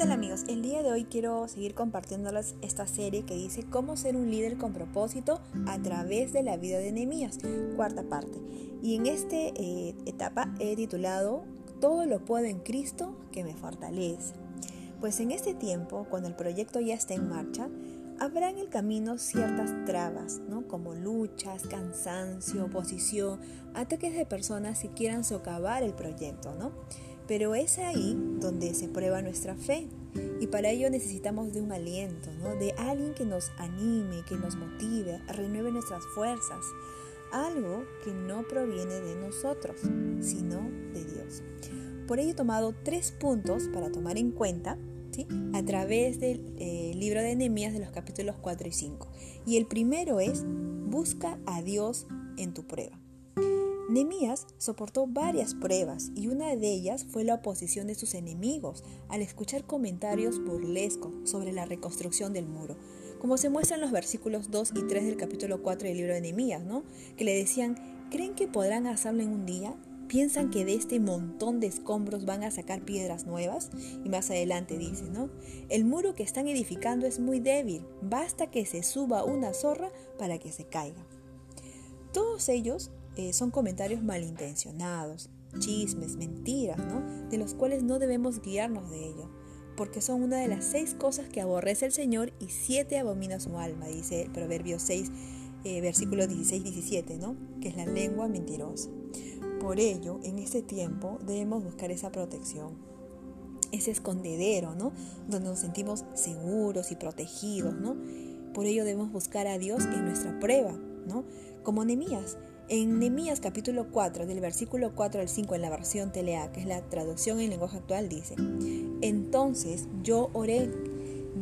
tal amigos? El día de hoy quiero seguir compartiéndoles esta serie que dice cómo ser un líder con propósito a través de la vida de Nehemías, cuarta parte. Y en esta eh, etapa he titulado Todo lo puedo en Cristo que me fortalece. Pues en este tiempo, cuando el proyecto ya está en marcha, habrá en el camino ciertas trabas, ¿no? como luchas, cansancio, oposición, ataques de personas que quieran socavar el proyecto, ¿no? Pero es ahí donde se prueba nuestra fe. Y para ello necesitamos de un aliento, de alguien que nos anime, que nos motive, renueve nuestras fuerzas. Algo que no proviene de nosotros, sino de Dios. Por ello he tomado tres puntos para tomar en cuenta a través del eh, libro de Nehemías de los capítulos 4 y 5. Y el primero es, busca a Dios en tu prueba. Nemías soportó varias pruebas y una de ellas fue la oposición de sus enemigos al escuchar comentarios burlescos sobre la reconstrucción del muro, como se muestra en los versículos 2 y 3 del capítulo 4 del libro de Nemías, ¿no? Que le decían, ¿creen que podrán hacerlo en un día? ¿Piensan que de este montón de escombros van a sacar piedras nuevas? Y más adelante dice, ¿no? El muro que están edificando es muy débil, basta que se suba una zorra para que se caiga. Todos ellos eh, son comentarios malintencionados, chismes, mentiras, ¿no? De los cuales no debemos guiarnos de ello, porque son una de las seis cosas que aborrece el Señor y siete abomina su alma, dice el Proverbio 6, eh, versículos 16-17, ¿no? Que es la lengua mentirosa. Por ello, en este tiempo debemos buscar esa protección, ese escondedero, ¿no? Donde nos sentimos seguros y protegidos, ¿no? Por ello debemos buscar a Dios en nuestra prueba, ¿no? Como Nehemías, en Nehemías capítulo 4, del versículo 4 al 5 en la versión Telea, que es la traducción en lenguaje actual, dice, Entonces yo oré,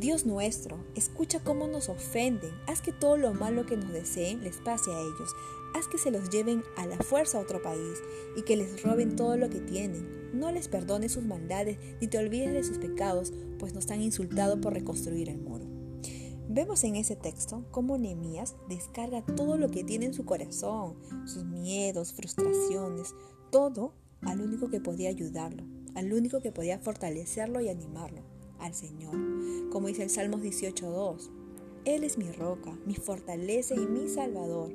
Dios nuestro, escucha cómo nos ofenden, haz que todo lo malo que nos deseen les pase a ellos, haz que se los lleven a la fuerza a otro país y que les roben todo lo que tienen. No les perdones sus maldades ni te olvides de sus pecados, pues nos han insultado por reconstruir el muro. Vemos en ese texto cómo Nehemías descarga todo lo que tiene en su corazón, sus miedos, frustraciones, todo al único que podía ayudarlo, al único que podía fortalecerlo y animarlo, al Señor. Como dice el Salmos 18.2, Él es mi roca, mi fortaleza y mi salvador.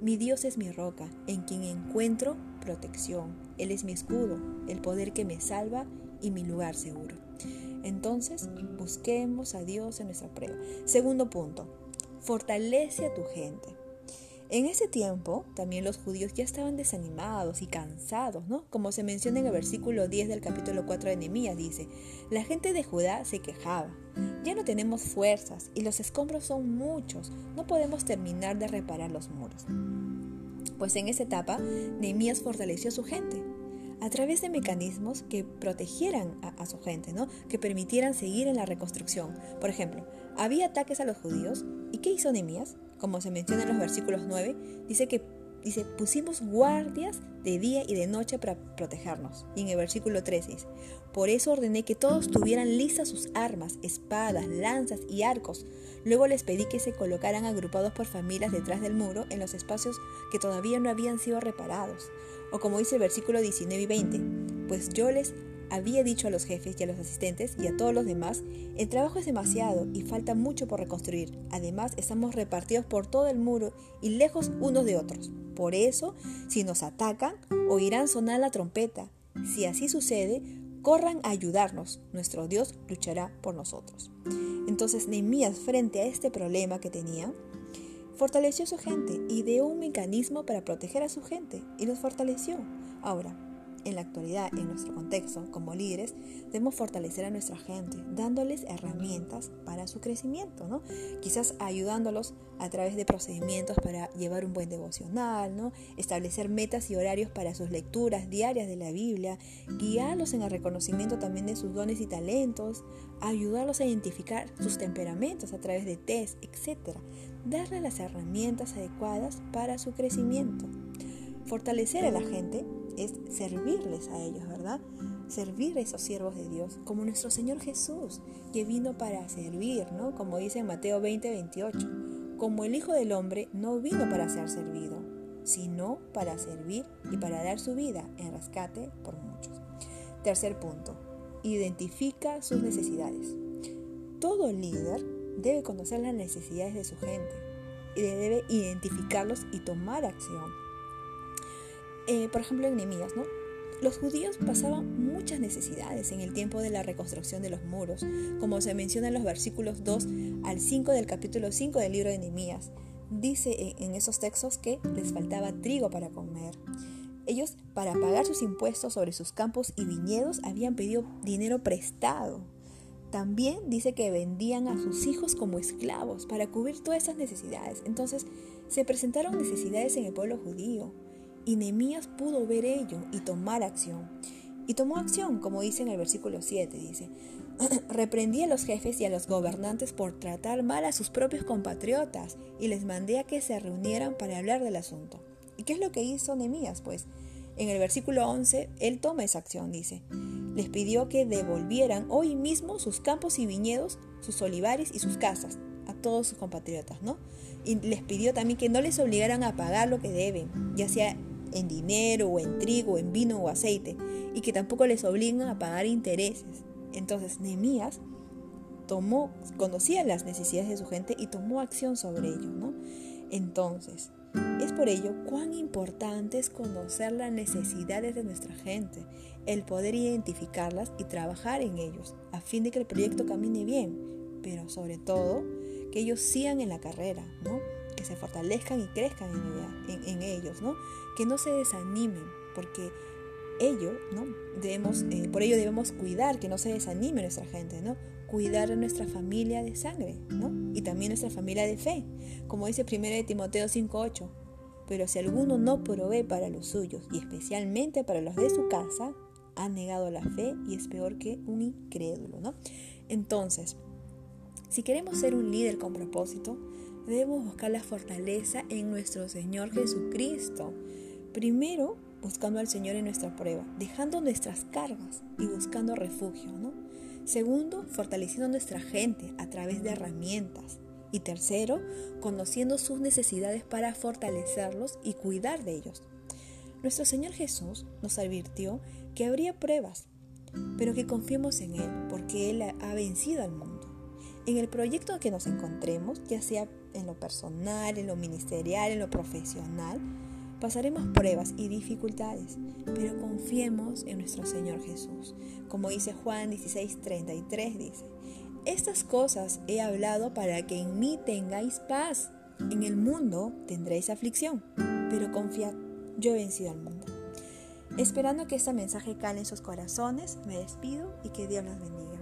Mi Dios es mi roca, en quien encuentro protección. Él es mi escudo, el poder que me salva y mi lugar seguro. Entonces, busquemos a Dios en nuestra prueba. Segundo punto, fortalece a tu gente. En ese tiempo, también los judíos ya estaban desanimados y cansados, ¿no? Como se menciona en el versículo 10 del capítulo 4 de Nehemías, dice, la gente de Judá se quejaba, ya no tenemos fuerzas y los escombros son muchos, no podemos terminar de reparar los muros. Pues en esa etapa, Nehemías fortaleció a su gente, a través de mecanismos que protegieran a, su gente, ¿no? que permitieran seguir en la reconstrucción. Por ejemplo, había ataques a los judíos, ¿y qué hizo Nehemías? Como se menciona en los versículos 9, dice que dice, pusimos guardias de día y de noche para protegernos. Y en el versículo 13 dice, por eso ordené que todos tuvieran listas sus armas, espadas, lanzas y arcos. Luego les pedí que se colocaran agrupados por familias detrás del muro en los espacios que todavía no habían sido reparados. O como dice el versículo 19 y 20, pues yo les había dicho a los jefes y a los asistentes y a todos los demás, el trabajo es demasiado y falta mucho por reconstruir. Además, estamos repartidos por todo el muro y lejos unos de otros. Por eso, si nos atacan, oirán sonar la trompeta. Si así sucede, corran a ayudarnos. Nuestro Dios luchará por nosotros. Entonces, Nehemías, frente a este problema que tenía, Fortaleció a su gente, ideó un mecanismo para proteger a su gente y los fortaleció. Ahora, en la actualidad, en nuestro contexto, como líderes, debemos fortalecer a nuestra gente, dándoles herramientas para su crecimiento, ¿no? Quizás ayudándolos a través de procedimientos para llevar un buen devocional, ¿no? Establecer metas y horarios para sus lecturas diarias de la Biblia, guiarlos en el reconocimiento también de sus dones y talentos, ayudarlos a identificar sus temperamentos a través de test, etc. Darles las herramientas adecuadas para su crecimiento. Fortalecer a la gente es servirles a ellos, ¿verdad? Servir a esos siervos de Dios, como nuestro Señor Jesús, que vino para servir, ¿no? Como dice en Mateo 20, 28. Como el Hijo del Hombre no vino para ser servido, sino para servir y para dar su vida en rescate por muchos. Tercer punto, identifica sus necesidades. Todo líder debe conocer las necesidades de su gente y debe identificarlos y tomar acción. Eh, por ejemplo, en Nehemías, ¿no? Los judíos pasaban muchas necesidades en el tiempo de la reconstrucción de los muros, como se menciona en los versículos 2 al 5 del capítulo 5 del libro de Nehemías. Dice en esos textos que les faltaba trigo para comer. Ellos, para pagar sus impuestos sobre sus campos y viñedos, habían pedido dinero prestado. También dice que vendían a sus hijos como esclavos para cubrir todas esas necesidades. Entonces, se presentaron necesidades en el pueblo judío. Y Nehemías pudo ver ello y tomar acción. Y tomó acción, como dice en el versículo 7, dice, reprendí a los jefes y a los gobernantes por tratar mal a sus propios compatriotas y les mandé a que se reunieran para hablar del asunto. ¿Y qué es lo que hizo Nehemías? Pues en el versículo 11, él toma esa acción, dice, les pidió que devolvieran hoy mismo sus campos y viñedos, sus olivares y sus casas a todos sus compatriotas, ¿no? Y les pidió también que no les obligaran a pagar lo que deben, ya sea en dinero o en trigo, en vino o aceite, y que tampoco les obligan a pagar intereses. Entonces Nehemías tomó, conocía las necesidades de su gente y tomó acción sobre ello. Entonces, es por ello cuán importante es conocer las necesidades de nuestra gente, el poder identificarlas y trabajar en ellos, a fin de que el proyecto camine bien, pero sobre todo que ellos sigan en la carrera. Que se fortalezcan y crezcan en, ellos, ¿no? que no se desanimen, porque ello, ¿no? debemos, eh, por ello debemos cuidar que no se desanime nuestra gente, ¿no? cuidar a nuestra familia de sangre ¿no? y también nuestra familia de fe, como dice 1 Timoteo 5.8. Pero si alguno no provee para los suyos y especialmente para los de su casa, ha negado la fe y es peor que un incrédulo. ¿no? Entonces, si queremos ser un líder con propósito, debemos buscar la fortaleza en nuestro Señor Jesucristo. Primero, buscando al Señor en nuestra prueba, dejando nuestras cargas y buscando refugio, ¿no? Segundo, fortaleciendo nuestra gente a través de herramientas. Y tercero, conociendo sus necesidades para fortalecerlos y cuidar de ellos. Nuestro Señor Jesús nos advirtió que habría pruebas, pero que confiemos en Él, porque Él ha vencido al mundo. En el proyecto que nos encontremos, ya sea en lo personal, en lo ministerial, en lo profesional, pasaremos pruebas y dificultades, pero confiemos en nuestro Señor Jesús. Como dice Juan 16:33, dice, estas cosas he hablado para que en mí tengáis paz. En el mundo tendréis aflicción, pero confiad, yo he vencido al mundo. Esperando que este mensaje cale en sus corazones, me despido y que Dios los bendiga.